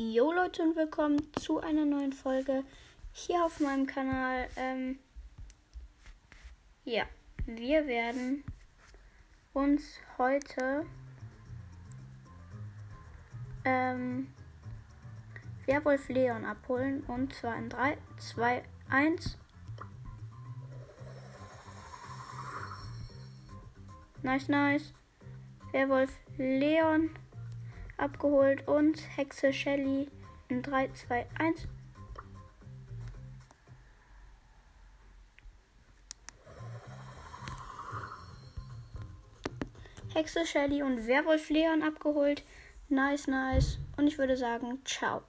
Jo Leute und willkommen zu einer neuen Folge hier auf meinem Kanal. Ähm, ja, wir werden uns heute ähm, Werwolf Leon abholen und zwar in 3, 2, 1. Nice, nice. Werwolf Leon abgeholt und Hexe Shelly in 3, 2, 1. Hexe Shelly und Werwolf Leon abgeholt. Nice, nice. Und ich würde sagen, ciao.